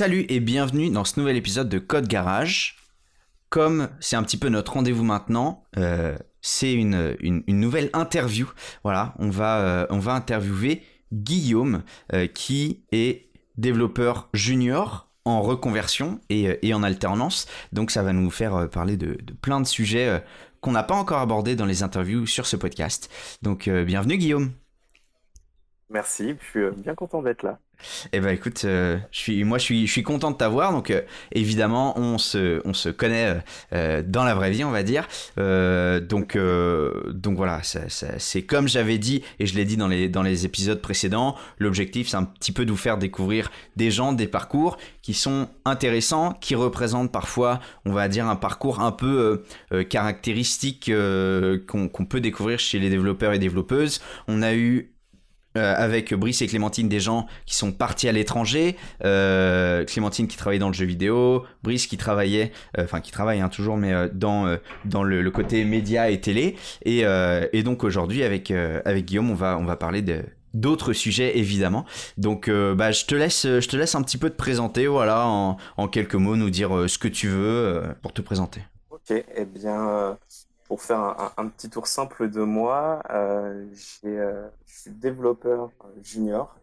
Salut et bienvenue dans ce nouvel épisode de Code Garage. Comme c'est un petit peu notre rendez-vous maintenant, euh, c'est une, une, nouvelle interview. Voilà, on va, euh, on va interviewer Guillaume, euh, qui est développeur junior en reconversion et, et, en alternance. Donc ça va nous faire parler de, de plein de sujets qu'on n'a pas encore abordés dans les interviews sur ce podcast. Donc bienvenue Guillaume. Merci, je suis bien content d'être là. Eh ben écoute, euh, je suis, moi je suis, je suis content de t'avoir. Donc euh, évidemment, on se, on se connaît euh, dans la vraie vie, on va dire. donc, donc voilà, c'est comme j'avais dit et je l'ai dit dans les, dans les épisodes précédents. L'objectif, c'est un petit peu de vous faire découvrir des gens, des parcours qui sont intéressants, qui représentent parfois, on va dire, un parcours un peu caractéristique qu'on peut découvrir chez les développeurs et développeuses. On a eu euh, avec Brice et Clémentine des gens qui sont partis à l'étranger. Euh, Clémentine qui travaillait dans le jeu vidéo, Brice qui travaillait, euh, enfin qui travaille hein, toujours, mais dans dans le, côté média et télé. Et, donc aujourd'hui avec avec Guillaume, on va on va parler d'autres sujets évidemment. Donc bah je te laisse je te laisse un petit peu te présenter, voilà, en, quelques mots, nous dire ce que tu veux pour te présenter. Ok, eh bien pour faire un, petit tour simple de moi, euh, euh, je suis développeur junior,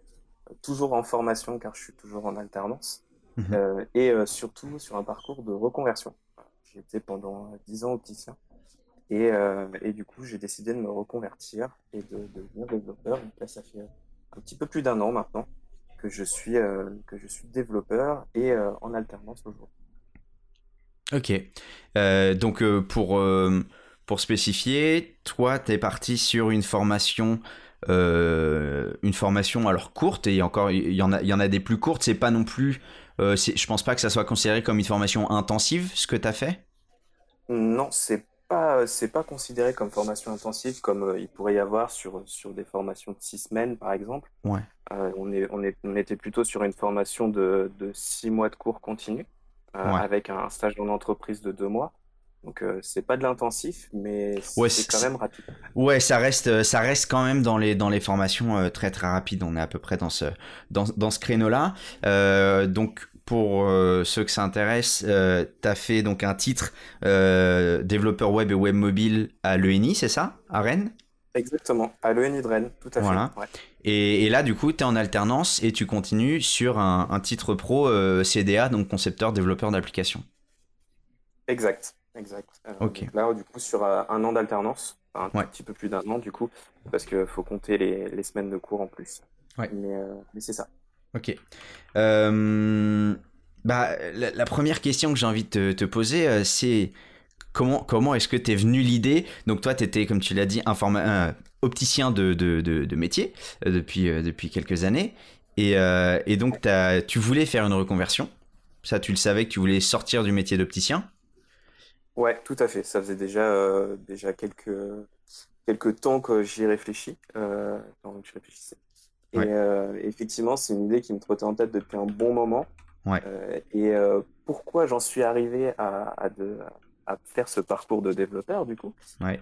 toujours en formation car je suis toujours en alternance, mhm. euh, et surtout sur un parcours de reconversion. J'ai été pendant 10 ans opticien, et, et du coup j'ai décidé de me reconvertir et de, devenir développeur. Donc là, ça fait un petit peu plus d'un an maintenant que je suis, que je suis développeur et en alternance aujourd'hui. Ok. donc pour pour spécifier, toi, tu es parti sur une formation, euh, une formation alors courte, et encore, il y, en a, y en a des plus courtes, c'est pas non plus, euh, je pense pas que ça soit considéré comme une formation intensive, ce que tu as fait? Non, c'est pas, c'est pas considéré comme formation intensive comme euh, il pourrait y avoir sur, sur des formations de six semaines, par exemple. Ouais. On, est, on, est, on était plutôt sur une formation de, de six mois de cours continu, avec un stage dans l'entreprise de deux mois. Donc euh, c'est pas de l'intensif, mais c'est quand même rapide. Ouais, ça reste, euh, ça reste quand même dans les dans les formations euh, très très rapides. On est à peu près dans ce dans, dans ce créneau-là. donc pour ceux que ça intéresse, tu as fait donc un titre développeur web et web mobile à l'ENI, c'est ça, à Rennes? Exactement, à l'ENI de Rennes, tout à voilà. fait. Et, et, là, du coup, tu es en alternance et tu continues sur un, un titre pro CDA, donc concepteur développeur d'application. Exact. Exact. Euh, là, du coup, sur euh, un an d'alternance, un petit peu plus d'un an, du coup, parce qu'il faut compter les, les, semaines de cours en plus. Ouais. Mais, euh, mais c'est ça. Ok. bah, la, première question que j'ai envie de te, poser, c'est comment, comment est-ce que tu es venu l'idée? Donc, toi, tu étais, comme tu l'as dit, un opticien de, de, de, métier depuis, depuis quelques années. Et, et donc, tu voulais faire une reconversion. Ça, tu le savais que tu voulais sortir du métier d'opticien. Ouais, tout à fait. Ça faisait déjà, euh, déjà quelques, quelques temps que j'y réfléchis, euh, je réfléchissais. Et euh, effectivement, c'est une idée qui me trottait en tête depuis un bon moment. Ouais. et pourquoi j'en suis arrivé à, à, de, à faire ce parcours de développeur, du coup, ouais.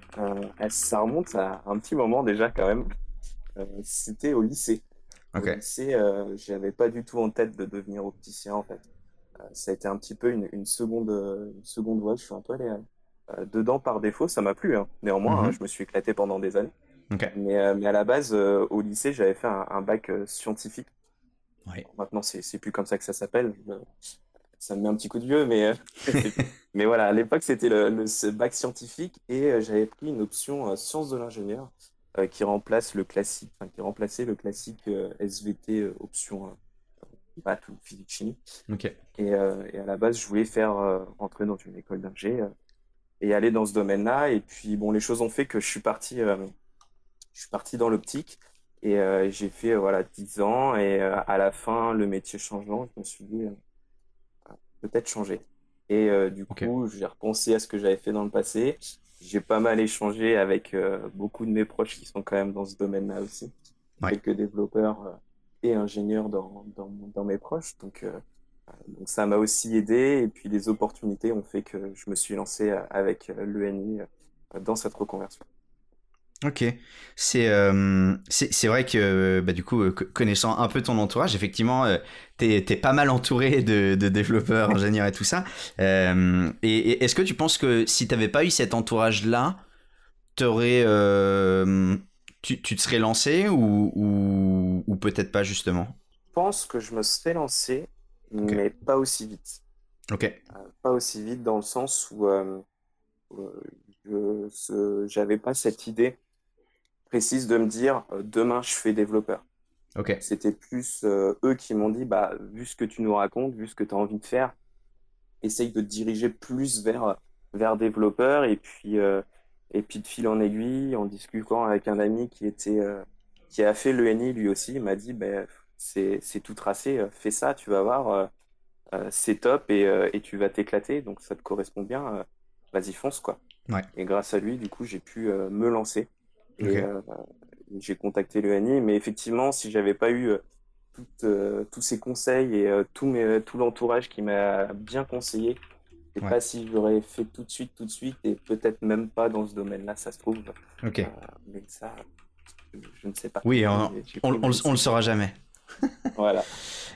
ça remonte à un petit moment déjà quand même. C'était au lycée. Au lycée, j'avais pas du tout en tête de devenir opticien en fait ça a été un petit peu une, seconde, une seconde voie. Je suis un peu allé euh, dedans par défaut. Ça m'a plu. Hein. Néanmoins, hein, mhm. je me suis éclaté pendant des années. Mais, euh, mais, à la base, euh, au lycée, j'avais fait un, bac scientifique. maintenant, c'est plus comme ça que ça s'appelle. Ça me met un petit coup de vieux, mais, mais voilà, à l'époque, c'était le, le, bac scientifique et j'avais pris une option sciences de l'ingénieur qui remplace le classique, qui remplaçait le classique SVT option pas tout physique chimie. Et, euh, et, à la base, je voulais faire euh, entrer dans une école d'ingé euh, et aller dans ce domaine-là. Et puis, bon, les choses ont fait que je suis parti, je suis parti dans l'optique et j'ai fait voilà 10 ans. Et à la fin, le métier changeant, je me suis dit peut-être changer. Et du coup, j'ai repensé à ce que j'avais fait dans le passé. J'ai pas mal échangé avec beaucoup de mes proches qui sont quand même dans ce domaine-là aussi. Quelques développeurs ingénieur dans, dans, dans mes proches. Donc, euh, donc ça m'a aussi aidé. Et puis les opportunités ont fait que je me suis lancé avec l'ENI dans cette reconversion. Ok, c'est euh, c'est vrai que bah, du coup euh, connaissant un peu ton entourage, effectivement, euh, t'es es pas mal entouré de, de développeurs, ingénieurs et tout ça. Euh, et, est-ce que tu penses que si t'avais pas eu cet entourage là, t'aurais tu, tu te serais lancé ou, ou, ou peut-être pas justement? Je pense que je me serais lancé, mais pas aussi vite. Ok. pas aussi vite dans le sens où je j'avais pas cette idée précise de me dire euh, demain je fais développeur. Ok. C'était plus euh, eux qui m'ont dit bah vu ce que tu nous racontes, vu ce que tu as envie de faire, essaye de te diriger plus vers vers développeur et puis euh, et puis de fil en aiguille en discutant avec un ami qui était qui a fait l'ENI lui aussi, il m'a dit ben c'est c'est tout tracé, fais ça, tu vas voir c'est top et, et tu vas t'éclater donc ça te correspond bien, vas-y fonce quoi. Ouais. Et grâce à lui, du coup, j'ai pu me lancer. Et euh, j'ai contacté le NI, mais effectivement, si j'avais pas eu euh, euh, tous ces conseils et tout, mes, tout l'entourage qui m'a bien conseillé, je sais pas si j'aurais fait tout de suite, tout de suite, et peut-être même pas dans ce domaine-là, ça se trouve. Ok. mais ça, je, ne sais pas. Oui, on, on, on, le saura jamais. voilà.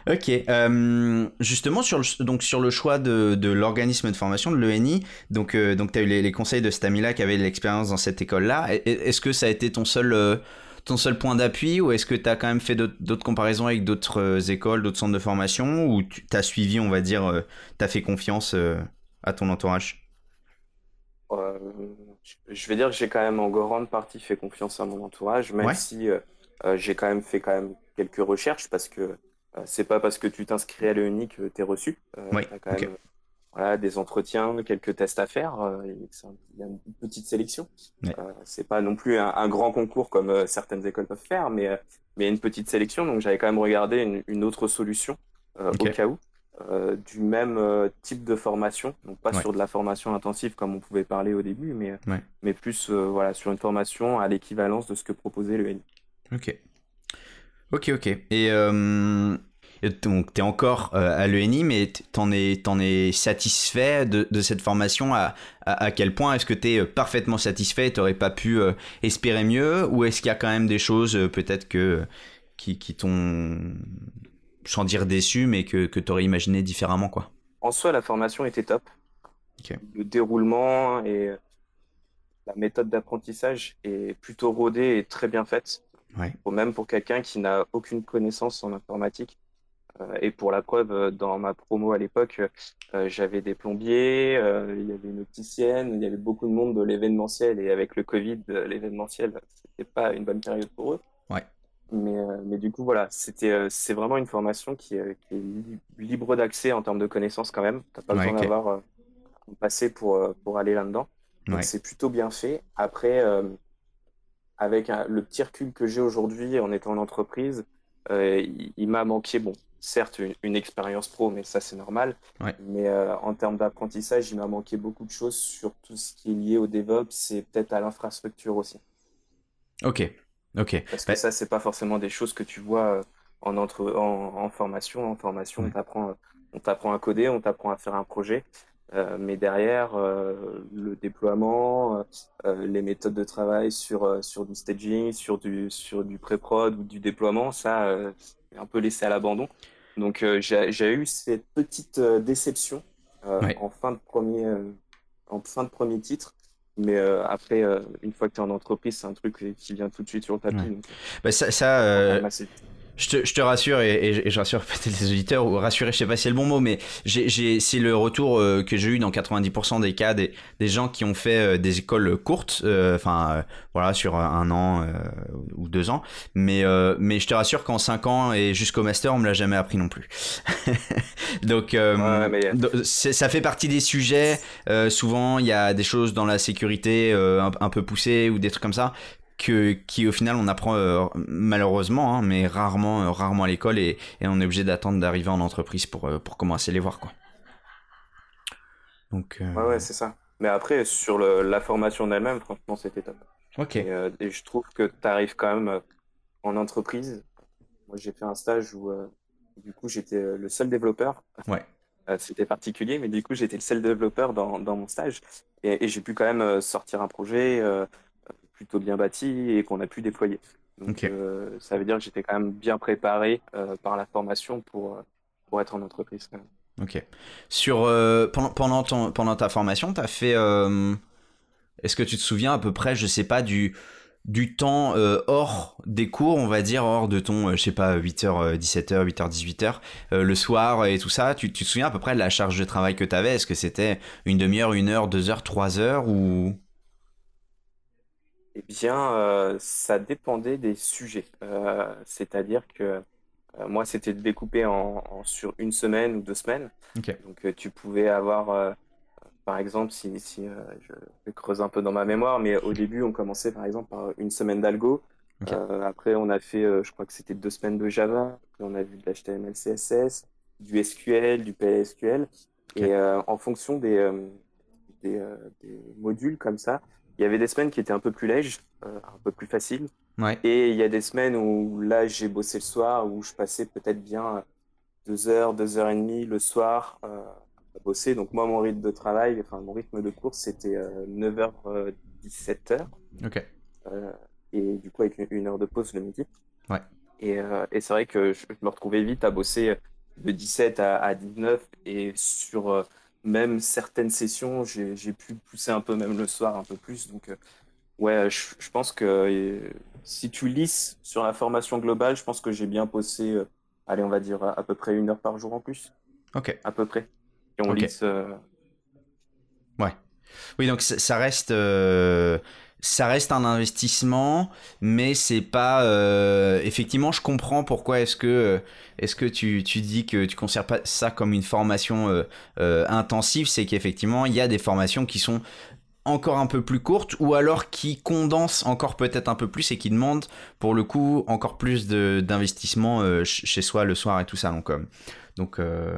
Ok. Euh, justement, sur le, donc, sur le choix de, de l'organisme de formation, de l'ENI, donc, euh, donc tu as eu les, conseils de Stamila qui avait l'expérience dans cette école-là. Est-ce que ça a été ton seul, euh, ton seul point d'appui ou est-ce que tu as quand même fait d'autres comparaisons avec d'autres écoles, d'autres centres de formation ou tu as suivi, on va dire, tu as fait confiance à ton entourage Je vais dire que j'ai quand même en grande partie fait confiance à mon entourage, même si j'ai quand même fait quand même quelques recherches parce que euh, c'est pas parce que tu t'inscris à l'ENI que tu es reçu. Euh, oui, quand même voilà, des entretiens, quelques tests à faire. Euh, il y a une petite sélection. c'est pas non plus un, grand concours comme certaines écoles peuvent faire, mais mais une petite sélection. Donc j'avais quand même regardé une, autre solution au cas où. Du même type de formation, donc pas sur de la formation intensive comme on pouvait parler au début, mais, mais plus voilà, sur une formation à l'équivalence de ce que proposait l'ENI. Ok. Ok, ok. Et euh, donc, tu es encore euh, à l'ENI, mais t'en es, en es satisfait de, de cette formation? À, à, quel point Est-ce que tu es euh, parfaitement satisfait Tu n'aurais pas pu espérer mieux? Ou est-ce qu'il y a quand même des choses peut-être que qui, qui t'ont, sans dire déçu, mais que, que tu aurais imaginé différemment quoi En soi, la formation était top. Le déroulement et la méthode d'apprentissage est plutôt rodée et très bien faite. Ou même pour quelqu'un qui n'a aucune connaissance en informatique. Euh, et pour la preuve, euh, dans ma promo à l'époque, euh, j'avais des plombiers, il y avait une opticienne, il y avait beaucoup de monde de l'événementiel. Et avec le Covid, l'événementiel, c'était pas une bonne période pour eux. Ouais. Mais, mais du coup, voilà, c'était, c'est vraiment une formation qui, est libre d'accès en termes de connaissances quand même. T'as pas besoin d'avoir un passé pour, pour aller là-dedans. Donc c'est plutôt bien fait. Après, avec le petit recul que j'ai aujourd'hui en étant en entreprise, euh, il, m'a manqué, bon, certes, une, expérience pro, mais ça, c'est normal. Mais euh, en termes d'apprentissage, il m'a manqué beaucoup de choses sur tout ce qui est lié au DevOps et peut-être à l'infrastructure aussi. Ok, ok. Parce que bah ça, c'est pas forcément des choses que tu vois euh, en, entre, en, formation. En formation, on t'apprend on t'apprend à coder, on t'apprend à faire un projet. Euh, mais derrière, euh, le déploiement, euh, les méthodes de travail sur, sur du staging, sur du, sur du pré-prod ou du déploiement, ça, c'est un peu laissé à l'abandon. Donc, j'ai eu cette petite déception en, fin de premier, en fin de premier titre. Mais après, une fois que tu es en entreprise, c'est un truc qui vient tout de suite sur le tapis. bah ça, ça je te, je te, rassure et, et, je rassure peut-être les auditeurs ou rassurer, je sais pas si c'est le bon mot, mais j'ai, c'est le retour euh, que j'ai eu dans 90% des cas des, des, gens qui ont fait euh, des écoles courtes, euh, enfin voilà sur un an ou deux ans, mais mais je te rassure qu'en cinq ans et jusqu'au master on me l'a jamais appris non plus. donc ça fait partie des sujets. souvent il y a des choses dans la sécurité un, un, peu poussées ou des trucs comme ça que, qui au final on apprend euh, malheureusement, hein, mais rarement, euh, rarement à l'école et, et, on est obligé d'attendre d'arriver en entreprise pour, euh, pour commencer à les voir. Quoi. Donc, ouais, ouais c'est ça. Mais après, sur le, la formation en elle-même, franchement, c'était top. Ok. Et, et, je trouve que tu arrives quand même en entreprise. Moi, j'ai fait un stage où, du coup, j'étais le seul développeur. Ouais. c'était particulier, mais du coup, j'étais le seul développeur dans, dans mon stage. Et, et j'ai pu quand même sortir un projet plutôt bien bâti et qu'on a pu déployer. Donc, ça veut dire que j'étais quand même bien préparé par la formation pour, pour être en entreprise. Ok. Sur, pendant, pendant, ton, pendant ta formation, tu as fait. Est-ce que tu te souviens à peu près, je sais pas, du, du temps euh, hors des cours, on va dire, hors de ton, euh, je sais pas, 8h, 17h, 8h, 18h, le soir et tout ça, tu, te souviens à peu près de la charge de travail que tu avais Est-ce que c'était une demi-heure, une heure, deux heures, trois heures ou... Eh bien, euh, ça dépendait des sujets. C'est-à-dire que moi, c'était découpé en, sur une semaine ou deux semaines. Donc, tu pouvais avoir par exemple, si, euh, je creuse un peu dans ma mémoire, mais au début, on commençait par exemple par une semaine d'algo. Euh, après, on a fait, euh, je crois que c'était deux semaines de Java. Après, on a vu de l'HTML, CSS, du SQL, du PLSQL. Et en fonction des, des, modules comme ça, il y avait des semaines qui étaient un peu plus lèges, un peu plus faciles. Et il y a des semaines où là, j'ai bossé le soir, où je passais peut-être bien deux heures, deux heures et demie le soir bosser. Donc moi, mon rythme de travail, enfin mon rythme de course, c'était 9h, euh, 17h. Euh, ok. Euh, et du coup, avec une, heure de pause le midi. Ouais. Et, et c'est vrai que je, me retrouvais vite à bosser de 17 à, à 19 et sur même certaines sessions, j'ai pu pousser un peu même le soir un peu plus. Donc ouais, je, je pense que si tu lisses sur la formation globale, je pense que j'ai bien bossé, allez, on va dire à, à peu près une heure par jour en plus. Ok. À peu près. on euh, Ouais. Oui, donc ça reste, euh, ça reste un investissement, mais c'est pas. Euh, effectivement, je comprends pourquoi est-ce que, est-ce que tu, tu, dis que tu considères pas ça comme une formation intensive, c'est qu'effectivement, il y a des formations qui sont encore un peu plus courtes ou alors qui condensent encore peut-être un peu plus et qui demandent pour le coup encore plus d'investissement chez soi le soir et tout ça. Donc, donc, euh,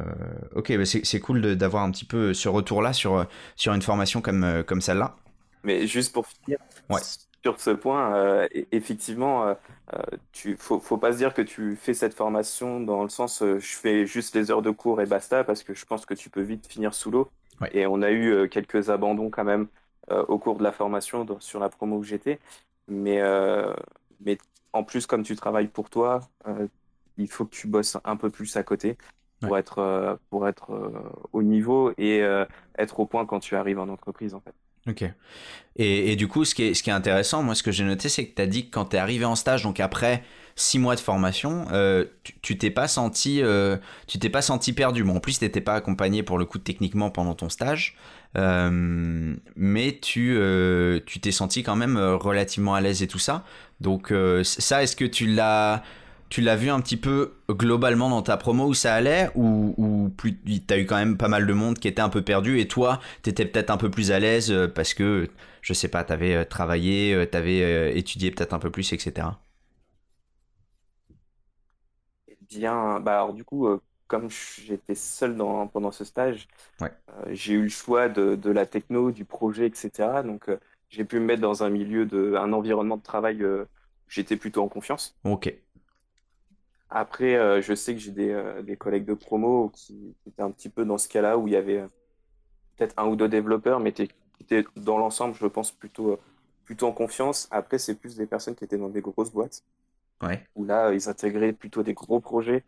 ok, bah, c'est cool d'avoir un petit peu ce retour-là sur, sur une formation comme, euh, comme celle-là. Mais juste pour finir, sur ce point, euh, e-, effectivement, tu faut, faut pas se dire que tu fais cette formation dans le sens je fais juste les heures de cours et basta, parce que je pense que tu peux vite finir sous l'eau. Et on a eu quelques abandons quand même au cours de la formation sur la promo où j'étais. Mais, mais en plus, comme tu travailles pour toi, il faut que tu bosses un peu plus à côté pour être, euh, pour être euh, au niveau et euh, être au point quand tu arrives en entreprise, en fait. Ok. Et, et, du coup, ce qui est, ce qui est intéressant, moi, ce que j'ai noté, c'est que tu as dit que quand tu es arrivé en stage, donc après six mois de formation, tu t'es pas senti, tu t'es pas senti perdu. Bon, en plus, tu n'étais pas accompagné pour le coup techniquement pendant ton stage, mais tu, tu t'es senti quand même relativement à l'aise et tout ça. Donc ça, est-ce que tu l'as tu l'as vu un petit peu globalement dans ta promo où ça allait ou, ou plus t'as eu quand même pas mal de monde qui était un peu perdu et toi t'étais peut-être un peu plus à l'aise euh, parce que je sais pas t'avais euh, travaillé euh, t'avais étudié peut-être un peu plus etc eh bien bah alors du coup comme j'étais seul dans, pendant ce stage j'ai eu le choix de, de, la techno du projet etc donc j'ai pu me mettre dans un milieu de un environnement de travail j'étais plutôt en confiance. Ok après, euh, je sais que j'ai des, euh, des, collègues de promo qui, étaient un petit peu dans ce cas-là où il y avait euh, peut-être un ou deux développeurs, mais qui étaient dans l'ensemble, je pense, plutôt, plutôt en confiance. Après, c'est plus des personnes qui étaient dans des grosses boîtes. Ouais. Où là, ils intégraient plutôt des gros projets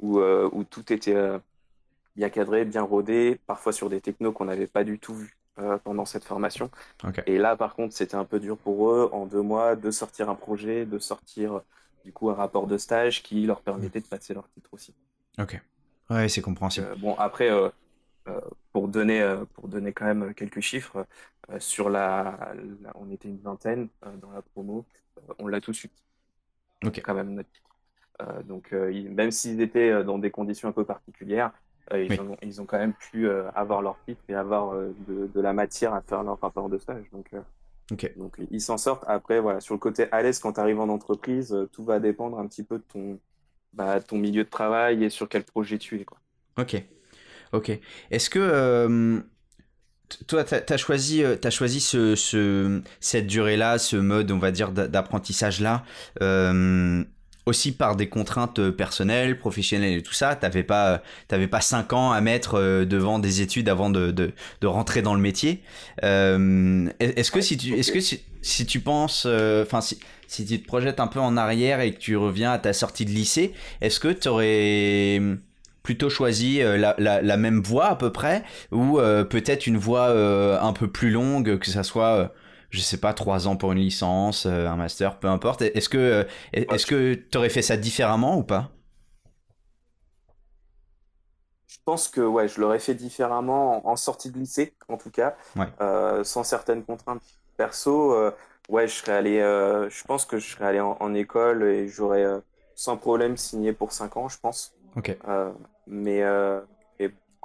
où, où tout était bien cadré, bien rodé, parfois sur des technos qu'on n'avait pas du tout vu pendant cette formation. Et là, par contre, c'était un peu dur pour eux, en deux mois, de sortir un projet, de sortir du coup un rapport de stage qui leur permettait de passer leur titre aussi. Ok. Ouais, c'est compréhensible. Euh, bon, après, euh, euh, pour, donner, pour donner quand même quelques chiffres, sur la, on était une vingtaine dans la promo, on l'a tout de suite. Ok. Quand même donc, même s'ils étaient dans des conditions un peu particulières, ils, ont, ils, ont, quand même pu avoir leur titre et avoir de, de, la matière à faire leur rapport de stage. Donc, donc ils s'en sortent. Après, voilà, sur le côté à l'aise, quand tu arrives en entreprise, euh, tout va dépendre un petit peu de ton, bah, ton milieu de travail et sur quel projet tu es. Quoi. Ok. Ok. Est-ce que euh, toi, tu as, choisi, euh, as choisi ce, ce cette durée-là, ce mode, on va dire, d'apprentissage-là aussi par des contraintes personnelles, professionnelles et tout ça. T'avais pas, t'avais pas cinq ans à mettre devant des études avant de, de, de rentrer dans le métier. est-ce que si tu, est-ce que si, tu penses, enfin si, si tu te projettes un peu en arrière et que tu reviens à ta sortie de lycée, est-ce que tu aurais plutôt choisi la, la, la, même voie à peu près ou peut-être une voie un peu plus longue, que ça soit je sais pas, trois ans pour une licence, euh, un master, peu importe. Est-ce que euh, est-ce que tu aurais fait ça différemment ou pas? Je pense que ouais, je l'aurais fait différemment en, sortie de lycée, en tout cas, euh, sans certaines contraintes perso. ouais, je serais allé. je pense que je serais allé en, école et j'aurais sans problème signé pour cinq ans, je pense. Ok. mais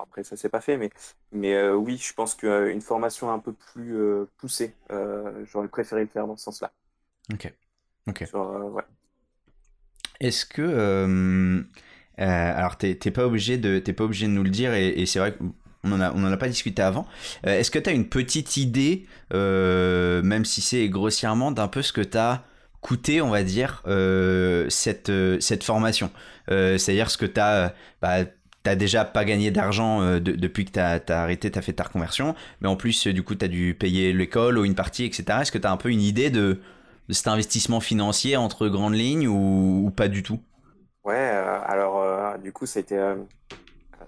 après, ça s'est pas fait, mais, mais euh, oui, je pense qu'une formation un peu plus euh, poussée, euh, j'aurais préféré le faire dans ce sens-là. Ok. Ok. Est-ce que. alors, tu n'es pas, obligé de, pas obligé de nous le dire, et, c'est vrai qu'on n'en a, on en a pas discuté avant. Est-ce que tu as une petite idée, même si c'est grossièrement, d'un peu ce que tu as coûté, on va dire, cette, cette formation? C'est-à-dire ce que tu as. Bah, t'as déjà pas gagné d'argent euh, depuis que t'as as arrêté, t'as fait ta reconversion, mais en plus, euh, du coup, t'as dû payer l'école ou une partie, etc. Est-ce que t'as un peu une idée de, cet investissement financier entre grandes lignes ou, pas du tout? Ouais, euh, alors du coup, c'était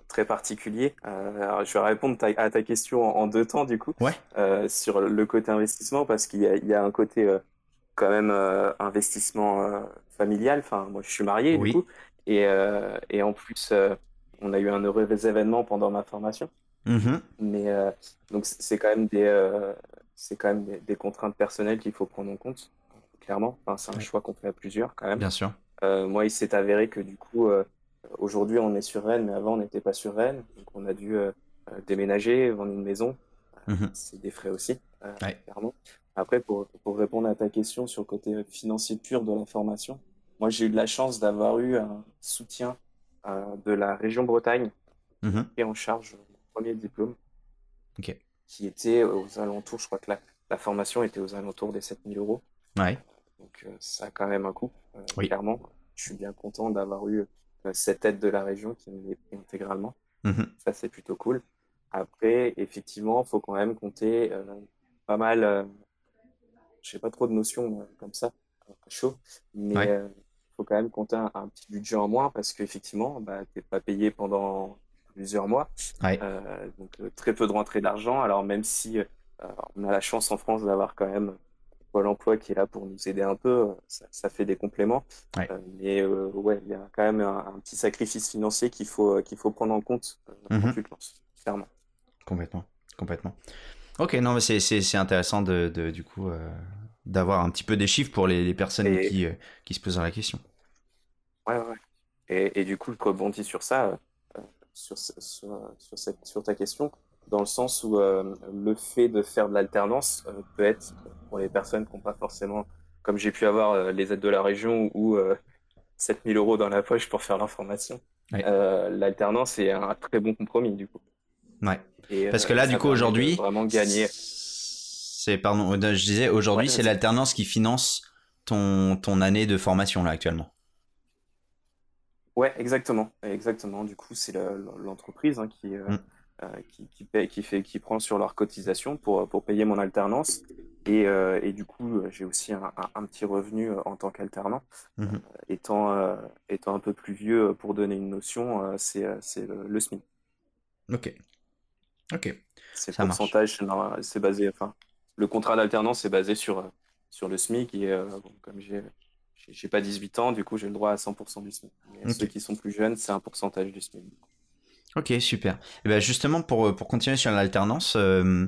très particulier. je vais répondre à ta question en, deux temps, du coup, ouais. sur le côté investissement, parce qu'il y, y, a un côté quand même investissement familial. Enfin, moi, je suis marié, du coup, et, et en plus on a eu un heureux événement pendant ma formation. Mm-hmm. Mais euh, donc c'est quand même des euh, c'est quand même des, contraintes personnelles qu'il faut prendre en compte clairement. Enfin, c'est un choix qu'on fait à plusieurs quand même. Bien sûr. Euh, moi, il s'est avéré que du coup aujourd'hui on est sur Rennes, mais avant on n'était pas sur Rennes, donc on a dû déménager, vendre une maison. Mm-hmm. C'est des frais aussi, clairement. Après, pour, pour répondre à ta question sur le côté financier pur de la formation, moi j'ai eu de la chance d'avoir eu un soutien de la région Bretagne mhm. et en charge mon premier diplôme. Qui était aux alentours, je crois que la, la formation était aux alentours des 7000 euros. Ouais. Donc euh, ça a quand même un coût, euh, clairement. Je suis bien content d'avoir eu cette aide de la région qui me pris intégralement. Mhm. Ça, c'est plutôt cool. Après, effectivement, il faut quand même compter pas mal. je sais pas trop de notions comme ça, chaud, mais faut quand même compter un, petit budget en moins parce qu'effectivement, bah, tu n'es pas payé pendant plusieurs mois. Euh, donc euh, très peu de rentrée d'argent. Alors même si euh, on a la chance en France d'avoir quand même Pôle emploi qui est là pour nous aider un peu, ça, fait des compléments. mais ouais, il y a quand même un, petit sacrifice financier qu'il faut, qu'il faut prendre en compte quand mhm. tu te lances, clairement. Complètement, complètement. Ok, non, mais c'est intéressant de, de, du coup d'avoir un petit peu des chiffres pour les, personnes qui, qui se posent la question. Ouais, ouais. Et, et du coup, je rebondis sur ça, euh, sur, sur, sur, cette, sur, ta question, dans le sens où euh, le fait de faire de l'alternance peut être, pour les personnes qui n'ont pas forcément, comme j'ai pu avoir les aides de la région ou 7000 euros dans la poche pour faire l'information, l'alternance est un très bon compromis, du coup. Ouais. Parce que là, du coup, aujourd'hui. Vraiment gagner c'est pardon, euh, je disais aujourd'hui c'est l'alternance qui finance ton, ton année de formation là actuellement. Ouais, exactement, exactement. Du coup, c'est l'entreprise hein, qui, euh, mm. euh, qui, qui, paye, qui, fait, qui prend sur leur cotisation pour, pour payer mon alternance. Et, et du coup, j'ai aussi un, un, petit revenu en tant qu'alternant. Mm-hmm. étant, étant un peu plus vieux, pour donner une notion, c'est le, le SMIC. Ok. Ok. C'est pourcentage, c'est basé, enfin, le contrat d'alternance est basé sur, euh, sur le SMIC. Et euh, comme j'ai j'ai pas 18 ans, du coup, j'ai le droit à 100% du SMIC. Ceux qui sont plus jeunes, c'est un pourcentage du SMIC. Ok, super. Et eh ben justement, pour, pour continuer sur l'alternance, euh,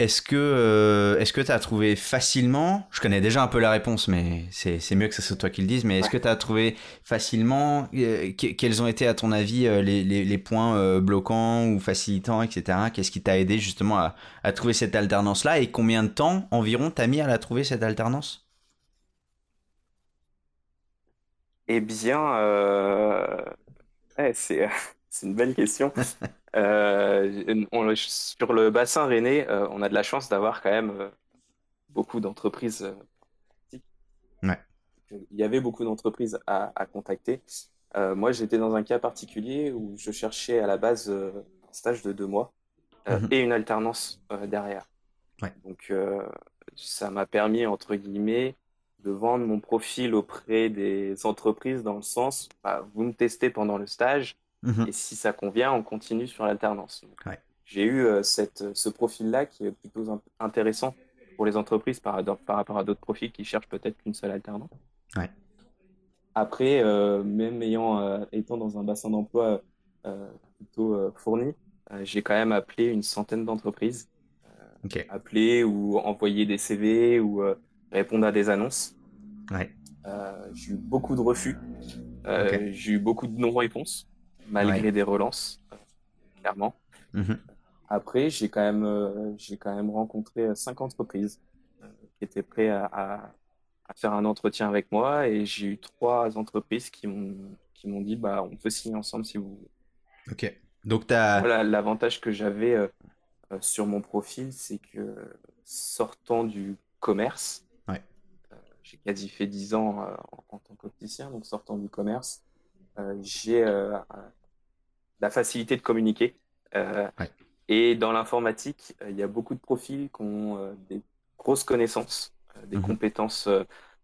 est-ce que euh, est-ce que tu as trouvé facilement, je connais déjà un peu la réponse, mais c'est mieux que ce soit toi qui le dise, mais est-ce que tu as trouvé facilement, euh, quels ont été à ton avis euh, les, les, points bloquants ou facilitants, etc. Qu'est-ce qui t'a aidé justement à, à trouver cette alternance-là? Et combien de temps environ t'as mis à la trouver cette alternance? Eh bien, c'est une belle question. Euh, sur le bassin rennais, euh, on a de la chance d'avoir quand même euh, beaucoup d'entreprises. Ouais. il y avait beaucoup d'entreprises à, contacter. moi, j'étais dans un cas particulier où je cherchais à la base un stage de deux mois mhm. et une alternance derrière. Donc, ça m'a permis, entre guillemets, de vendre mon profil auprès des entreprises dans le sens, bah, vous me testez pendant le stage mhm. et si ça convient, on continue sur l'alternance. J'ai eu euh, cette, ce profil-là qui est plutôt intéressant pour les entreprises par, par rapport à d'autres profils qui cherchent peut-être qu'une seule alternance. Après, euh, même ayant euh, étant dans un bassin d'emploi plutôt fourni, j'ai quand même appelé une centaine d'entreprises. Appelé ou envoyer des CV ou répondre à des annonces. Ouais. Euh, j'ai eu beaucoup de refus. Euh, j'ai eu beaucoup de non-réponses, malgré des relances, euh, clairement. Mhm. Après, j'ai quand, même, j'ai quand même rencontré cinq entreprises qui étaient prêtes à, à, faire un entretien avec moi et j'ai eu trois entreprises qui m'ont, qui m'ont dit bah, on peut signer ensemble si vous Ok. Donc, as... Voilà, l'avantage que j'avais sur mon profil, c'est que sortant du commerce, j'ai quasi fait 10 ans euh, en, tant qu'opticien, donc sortant du commerce, euh, j'ai euh, la facilité de communiquer. Et dans l'informatique, il y a beaucoup de profils qui ont des grosses connaissances, des mhm. compétences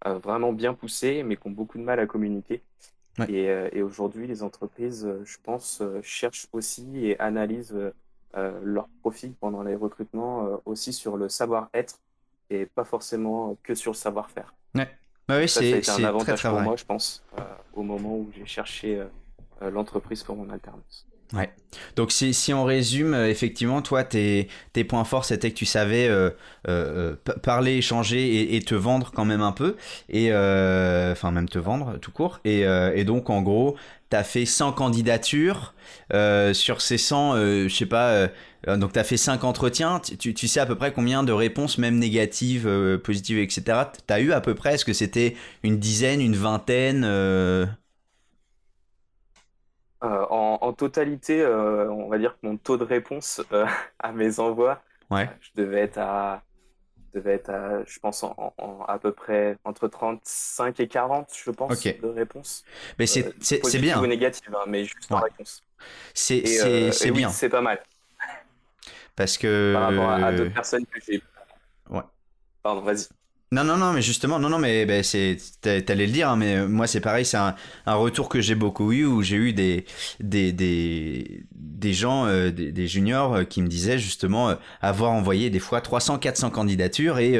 vraiment bien poussées, mais qui ont beaucoup de mal à communiquer. Et, aujourd'hui, les entreprises, je pense, cherchent aussi et analysent leur profil pendant les recrutements aussi sur le savoir-être et pas forcément que sur le savoir-faire. Ouais. Bah oui, c'est un avantage pour moi, je pense, euh, au moment où j'ai cherché euh, euh, l'entreprise pour mon alternance. Ouais. Donc si, si on résume, effectivement, toi, tes, tes points forts, c'était que tu savais parler, échanger et, te vendre quand même un peu. Et enfin, même te vendre tout court. Et, et donc, en gros, tu as fait 100 candidatures. sur ces 100, je sais pas, euh, donc tu as fait 5 entretiens, tu, sais à peu près combien de réponses, même négatives, euh, positives, etc. Tu as eu à peu près, est-ce que c'était une dizaine, une vingtaine euh? en, totalité, on va dire que mon taux de réponse à mes envois, je devais être à, je devais être à, je pense, à peu près entre 35 et 40, je pense, de réponses. Mais c'est bien. ou négative, hein, mais juste en réponse. C'est bien. c'est pas mal. Parce que. Par rapport à, d'autres personnes que j'ai. Ouais. Pardon, vas-y. Non, non, non, mais justement, non, non, mais ben, c'est, t'allais le dire, hein, mais moi c'est pareil, c'est un, un, retour que j'ai beaucoup eu où j'ai eu des, des, des, des gens, euh, des, juniors euh, qui me disaient justement euh, avoir envoyé des fois 300, 400 candidatures et,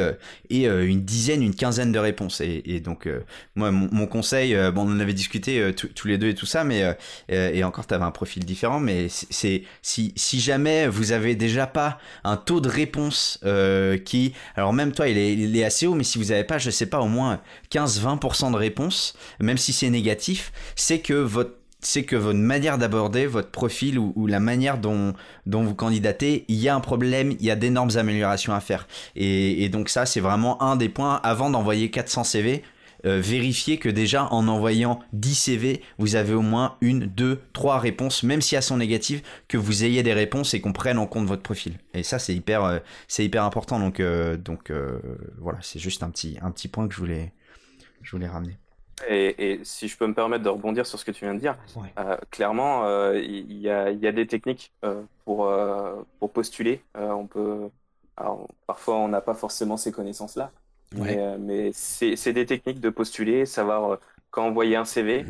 et une dizaine, une quinzaine de réponses. Et, et donc, moi, mon, conseil, bon, on en avait discuté tous les deux et tout ça, mais et encore, tu avais un profil différent, mais c'est si, si jamais vous avez déjà pas un taux de réponse qui, alors même toi, il est, il est assez haut, mais si vous n'avez pas, je sais pas, au moins 15-20% de réponses, même si c'est négatif, c'est que votre c'est que votre manière d'aborder votre profil ou, la manière dont, vous candidatez, il y a un problème, il y a d'énormes améliorations à faire. Et, donc ça, c'est vraiment un des points, avant d'envoyer 400 CV, euh, vérifiez que déjà en envoyant 10 CV, vous avez au moins une, deux, trois réponses, même si elles sont négatives, que vous ayez des réponses et qu'on prenne en compte votre profil. Et ça, c'est hyper, euh, hyper important. Donc, euh, donc voilà, c'est juste un petit, un petit point que je voulais, je voulais ramener. Et, si je peux me permettre de rebondir sur ce que tu viens de dire, euh, clairement, euh, il y, a, des techniques euh, pour, pour postuler. on peut, parfois, on n'a pas forcément ces connaissances-là, mais, c'est des techniques de postuler, savoir quand envoyer un CV,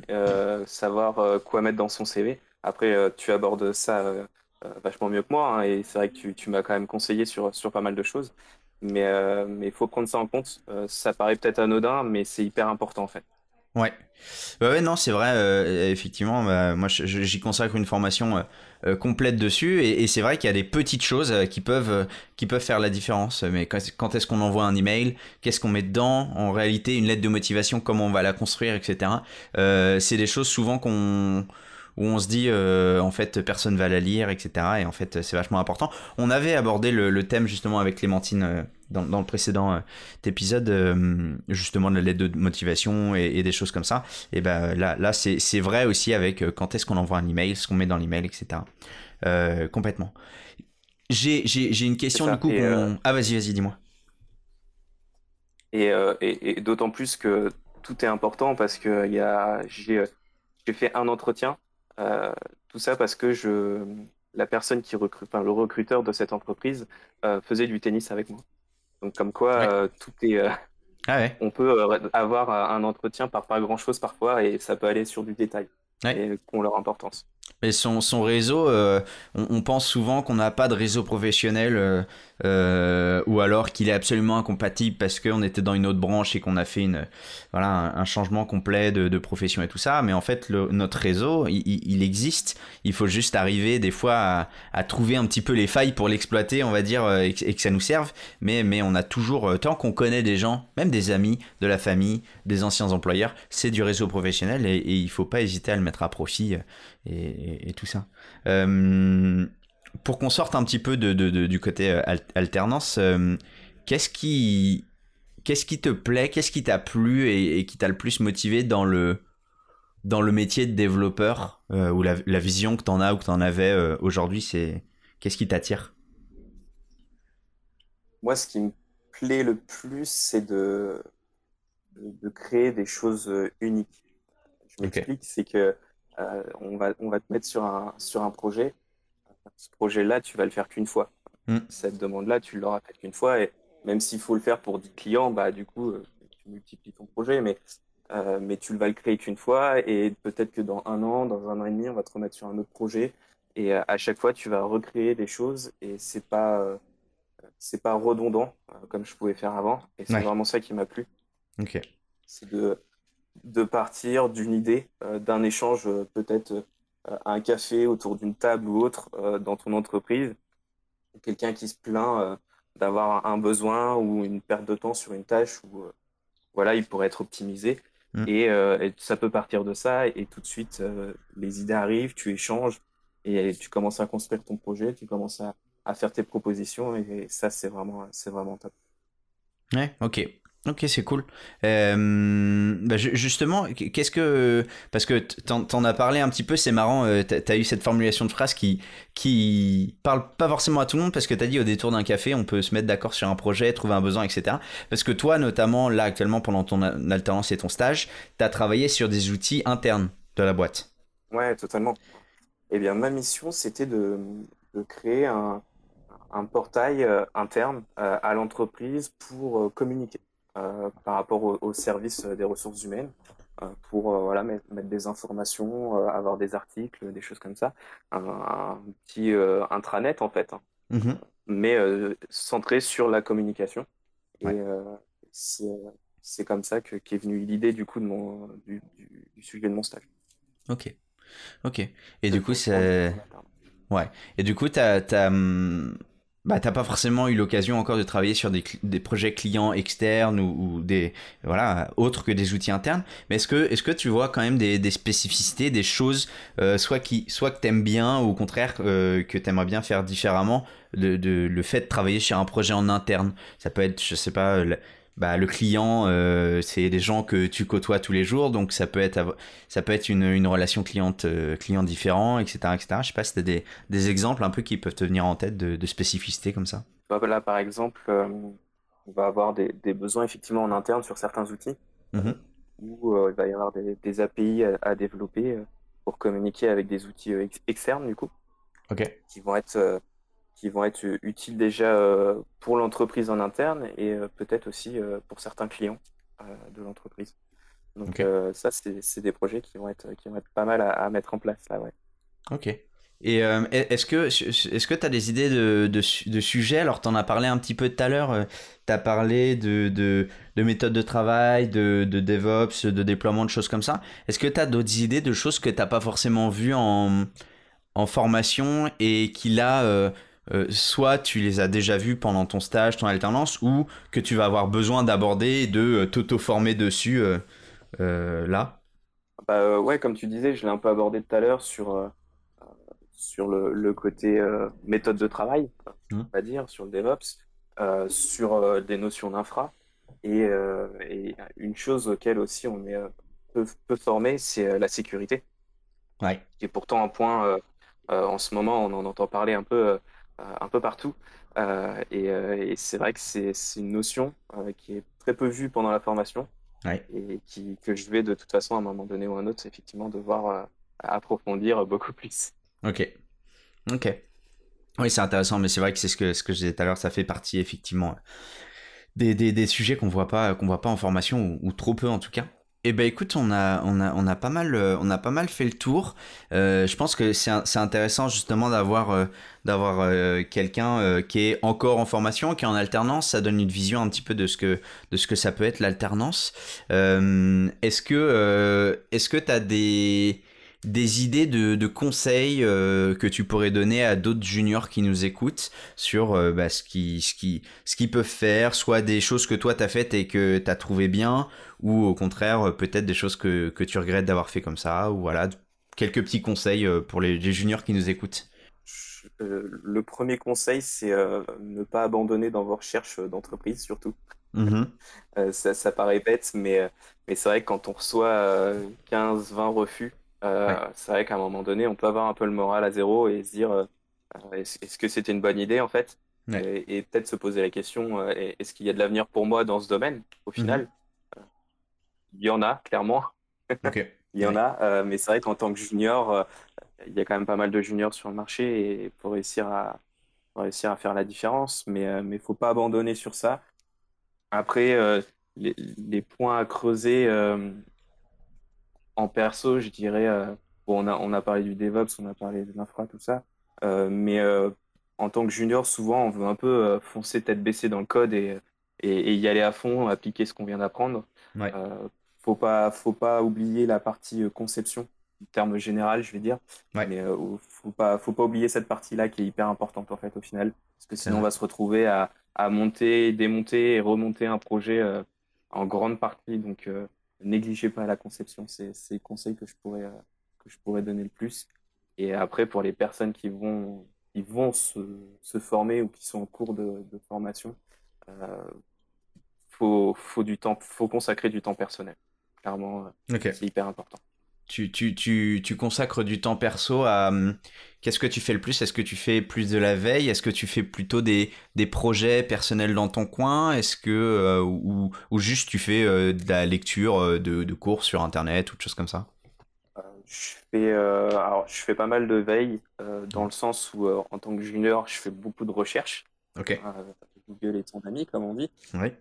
savoir quoi mettre dans son CV. Après, tu abordes ça vachement mieux que moi, hein, et c'est vrai que tu, m'as quand même conseillé sur, sur pas mal de choses. Mais il faut prendre ça en compte. ça paraît peut-être anodin, mais c'est hyper important en fait. Ouais. ouais, non, c'est vrai, euh, effectivement, bah, moi j'y consacre une formation euh, euh, complète dessus et, c'est vrai qu'il y a des petites choses qui peuvent, qui peuvent faire la différence. Mais quand, est-ce qu'on envoie un email? Qu'est-ce qu'on met dedans? En réalité, une lettre de motivation, comment on va la construire, etc. c'est des choses souvent qu'on où on se dit en fait personne va la lire, etc. Et en fait c'est vachement important. On avait abordé le, le thème justement avec Clémentine dans, le précédent euh, épisode, euh, justement de la lettre de motivation et, des choses comme ça. Et ben là, là c'est vrai aussi avec euh, quand est-ce qu'on envoie un email, ce qu'on met dans l'email, etc. complètement. J'ai une question du coup. Ah vas-y, vas-y, dis-moi. Et, et, d'autant plus que tout est important parce que j'ai, fait un entretien. Tout ça parce que je, la personne qui recrute, enfin, le recruteur de cette entreprise faisait du tennis avec moi. Donc comme quoi, tout est. Ah on peut avoir un entretien par pas grand chose parfois et ça peut aller sur du détail et qui ont leur importance. Mais son, son réseau, euh, on, pense souvent qu'on n'a pas de réseau professionnel euh, euh, ou alors qu'il est absolument incompatible parce qu'on était dans une autre branche et qu'on a fait une, voilà, un, changement complet de, de, profession et tout ça. Mais en fait, notre réseau, il, existe. Il faut juste arriver des fois à, à trouver un petit peu les failles pour l'exploiter, on va dire, et, que ça nous serve. Mais, mais on a toujours, tant qu'on connaît des gens, même des amis, de la famille, des anciens employeurs, c'est du réseau professionnel et, et il ne faut pas hésiter à le mettre à profit et, tout ça. Euh, pour qu'on sorte un petit peu de, du côté euh, alternance, euh, qu'est-ce qui, qu'est-ce qui te plaît, qu'est-ce qui t'a plu et, qui t'a le plus motivé dans le, dans le métier de développeur ou la, vision que tu en as ou que tu en avais aujourd'hui, c'est qu'est-ce qui t'attire? Moi, ce qui me plaît le plus, c'est de, de créer des choses uniques. Je m'explique, c'est que euh, on, va, on va te mettre sur un, sur un projet. Ce projet-là, tu vas le faire qu'une fois. Mm. Cette demande-là, tu l'auras fait qu'une fois. Et même s'il faut le faire pour 10 clients, bah, du coup, euh, tu multiplies ton projet. Mais, euh, mais tu ne vas le créer qu'une fois. Et peut-être que dans un an, dans un an et demi, on va te remettre sur un autre projet. Et à chaque fois, tu vas recréer des choses. Et c'est pas, c'est pas redondant comme je pouvais faire avant. Et c'est vraiment ça qui m'a plu. Ok. C'est de de partir d'une idée, euh, d'un échange euh, peut-être euh, à un café autour d'une table ou autre dans ton entreprise. Quelqu'un qui se plaint d'avoir un besoin ou une perte de temps sur une tâche où voilà, il pourrait être optimisé. Mm. Et, ça peut partir de ça et tout de suite, les idées arrivent, tu échanges et tu commences à construire ton projet, tu commences à, à faire tes propositions et, ça, c'est vraiment, c'est vraiment top. Ouais, ok. Ok, c'est cool. Euh, bah, justement, qu'est-ce que. Parce que t'en, en as parlé un petit peu, c'est marrant, euh, t'as, as eu cette formulation de phrase qui, qui parle pas forcément à tout le monde, parce que t'as dit au détour d'un café, on peut se mettre d'accord sur un projet, trouver un besoin, etc. Parce que toi, notamment, là, actuellement, pendant ton alternance et ton stage, t'as travaillé sur des outils internes de la boîte. Ouais, totalement. Eh bien, ma mission, c'était de, créer un, un portail euh, interne à l'entreprise pour communiquer. Euh, par rapport au, service des ressources humaines euh, pour euh, voilà, mettre, des informations, avoir des articles, des choses comme ça. Un, petit intranet en fait, hein. mmh mais centré sur la communication. Et c'est comme ça que qu'est venue l'idée du coup de mon, du, du, sujet de mon stage. Ok. Ok. Et du coup, c'est. Ouais. Et du coup, tu as, as, hum, bah, t'as pas forcément eu l'occasion encore de travailler sur des, des projets clients externes ou, des voilà autres que des outils internes. Mais est-ce que est-ce que tu vois quand même des, des spécificités, des choses euh, soit qui soit que t'aimes bien ou au contraire euh, que t'aimerais bien faire différemment de, de, le fait de travailler sur un projet en interne? Ça peut être je sais pas bah, le client, euh, c'est des gens que tu côtoies tous les jours, donc ça peut être, ça peut être une, une relation cliente, euh, client différent, etc., etc. Je sais pas si tu as des, des, exemples un peu qui peuvent te venir en tête de, de spécificités comme ça. Bah, là, par exemple, euh, on va avoir des, des, besoins effectivement en interne sur certains outils, mmh où il va y avoir des, des API à, développer pour communiquer avec des outils externes, du coup, okay. qui vont être qui vont être utiles déjà euh, pour l'entreprise en interne et euh, peut-être aussi euh, pour certains clients de l'entreprise. Donc ça, c'est des projets qui vont être, qui vont être pas mal à, mettre en place là, ouais. Ok. Et est-ce que est-ce que tu as des idées de, de, de sujets? Alors, tu en as parlé un petit peu tout à l'heure. tu as parlé de, de, de méthodes de travail, de, de DevOps, de déploiement, de choses comme ça. Est-ce que tu as d'autres idées de choses que tu n'as pas forcément vues en, en formation et qui là euh, soit tu les as déjà vus pendant ton stage, ton alternance, ou que tu vas avoir besoin d'aborder et de euh, t'auto-former dessus euh, là bah, Ouais, comme tu disais, je l'ai un peu abordé tout à l'heure sur, sur le, côté méthode de travail, mmh. on va dire, sur le DevOps, sur des notions d'infra. Et, une chose auquel aussi on est peu, peu formé, c'est la sécurité. Ouais. Qui est pourtant un point, en ce moment, on en entend parler un peu euh, un peu partout. Euh, euh, et, c'est vrai que c'est une notion qui est très peu vue pendant la formation. et qui, que je vais de toute façon à un moment donné ou à un autre, effectivement, devoir approfondir beaucoup plus. Ok. Ok. Oui, c'est intéressant, mais c'est vrai que c'est ce que, ce que je disais tout à l'heure, ça fait partie effectivement des, des, des sujets qu'on voit pas qu'on voit pas en formation ou, trop peu en tout cas. Eh ben écoute, on a, on a, on a, pas, mal, euh, on a pas mal fait le tour. Euh, je pense que c'est intéressant justement d'avoir euh, quelqu'un qui est encore en formation, qui est en alternance. Ça donne une vision un petit peu de ce que, de ce que ça peut être l'alternance. est-ce que est-ce que tu as des des idées de, conseils euh, que tu pourrais donner à d'autres juniors qui nous écoutent sur euh, bah, ce qu'ils ce qui, ce qui peuvent faire, soit des choses que toi t'as faites et que t'as trouvé bien, ou au contraire euh, peut-être des choses que, que tu regrettes d'avoir fait comme ça, ou voilà, quelques petits conseils pour les, juniors qui nous écoutent. le premier conseil, c'est ne pas abandonner dans vos recherches d'entreprise, surtout. Mm-hmm. ça, ça, paraît bête, mais, mais c'est vrai que quand on reçoit 15-20 refus, euh, c'est vrai qu'à un moment donné, on peut avoir un peu le moral à zéro et se dire euh, est-ce que c'était une bonne idée en fait? Et, peut-être se poser la question euh, est-ce qu'il y a de l'avenir pour moi dans ce domaine? Au final, mhm. il y en a clairement. il y en a, mais c'est vrai qu'en tant que junior, il y a quand même pas mal de juniors sur le marché et pour réussir à, réussir à faire la différence, mais il ne faut pas abandonner sur ça. Après, les, les, points à creuser en perso, je dirais, euh, bon, on a, on a parlé du DevOps, on a parlé de l'infra, tout ça, euh, mais euh, en tant que junior, souvent, on veut un peu foncer tête baissée dans le code et, et, y aller à fond, appliquer ce qu'on vient d'apprendre. Ouais. faut pas, faut pas oublier la partie conception, en termes général, je vais dire. Ouais. Mais faut pas, faut pas oublier cette partie-là qui est hyper importante en fait au final, parce que sinon on va se retrouver à, à monter, démonter et remonter un projet en grande partie. Donc négligez pas la conception. C'est le conseil que je pourrais, euh, que je pourrais donner le plus. Et après, pour les personnes qui vont, qui vont se, se former ou qui sont en cours de, de formation, euh, faut, faut du temps, faut consacrer du temps personnel. Clairement, euh, c'est hyper important tu, tu, tu, tu, consacres du temps perso à hum, qu'est-ce que tu fais le plus? Est-ce que tu fais plus de la veille? Est-ce que tu fais plutôt des, des projets personnels dans ton coin? Est-ce que euh, ou, ou, juste tu fais euh, de la lecture euh, de, de, cours sur internet ou de choses comme ça? Je fais, alors, je fais pas mal de veille dans le sens où en tant que junior, je fais beaucoup de recherches. Ok. Google est ton ami, comme on dit. Oui.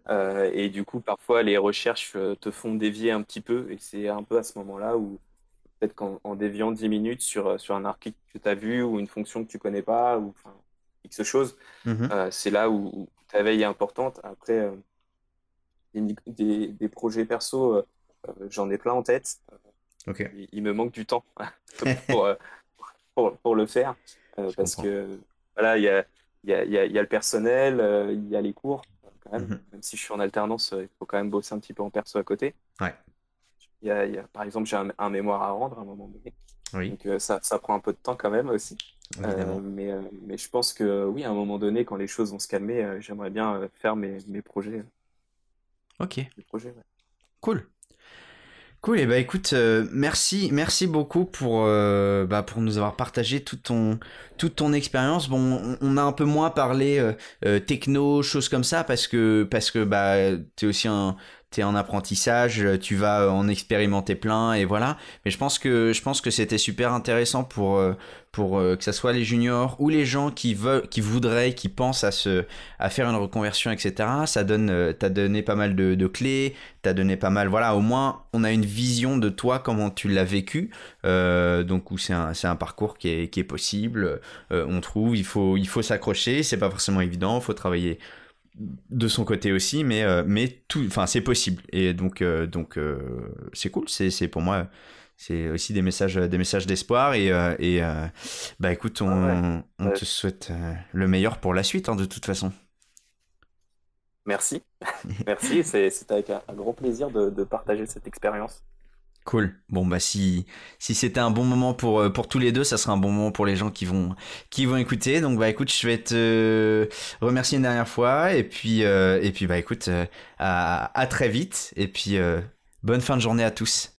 et du coup, parfois, les recherches te font dévier un petit peu. Et c'est un peu à ce moment-là où peut-être qu'en déviant 10 minutes sur, euh, sur un article que tu as vu ou une fonction que tu connais pas ou enfin, X chose, mm-hmm. euh, c'est là où, ta veille est importante. Après, euh, des, des, projets perso, j'en ai plein en tête. Il, me manque du temps pour, pour, pour, le faire parce que voilà, il y a, y, a, y, a, y a, le personnel, il y a les cours. Quand même. Mm-hmm. même si je suis en alternance, il faut quand même bosser un petit peu en perso à côté. Ouais par exemple, j'ai un, mémoire à rendre à un moment donné. Oui. Donc euh, ça, ça, prend un peu de temps quand même aussi. Euh, mais, euh, mais je pense que oui, à un moment donné, quand les choses vont se calmer, j'aimerais bien faire mes, mes projets. Ok. Mes projets, Cool. Cool, et eh bah ben, écoute, merci, merci beaucoup pour, bah, pour nous avoir partagé toute ton, toute ton expérience. Bon, on, a un peu moins parlé techno, choses comme ça, parce que, parce que bah, tu es aussi un, en apprentissage, tu vas en expérimenter plein et voilà. Mais je pense que je pense que c'était super intéressant pour euh, pour euh, que ce soit les juniors ou les gens qui veulent, qui voudraient, qui pensent à se à faire une reconversion, etc. Ça donne, euh, t'as donné pas mal de, de clés, t'as donné pas mal, voilà. Au moins, on a une vision de toi, comment tu l'as vécu. donc où c'est un c'est un parcours qui est qui est possible. on trouve, il faut il faut s'accrocher. C'est pas forcément évident. Il faut travailler de son côté aussi, mais, euh, mais tout, enfin, c'est possible. Et donc, euh, donc euh, c'est cool. C'est, c'est pour moi, c'est aussi des messages, des messages d'espoir. Et, et bah, écoute, on, on te souhaite le meilleur pour la suite, hein, de toute façon. Merci. Merci. C'est, c'est avec un, grand plaisir de, de partager cette expérience. Cool. Bon bah si si c'était un bon moment pour euh, pour tous les deux, ça sera un bon moment pour les gens qui vont qui vont écouter. Donc bah écoute, je vais te remercier une dernière fois et puis euh, et puis bah écoute euh, à, à très vite et puis bonne fin de journée à tous.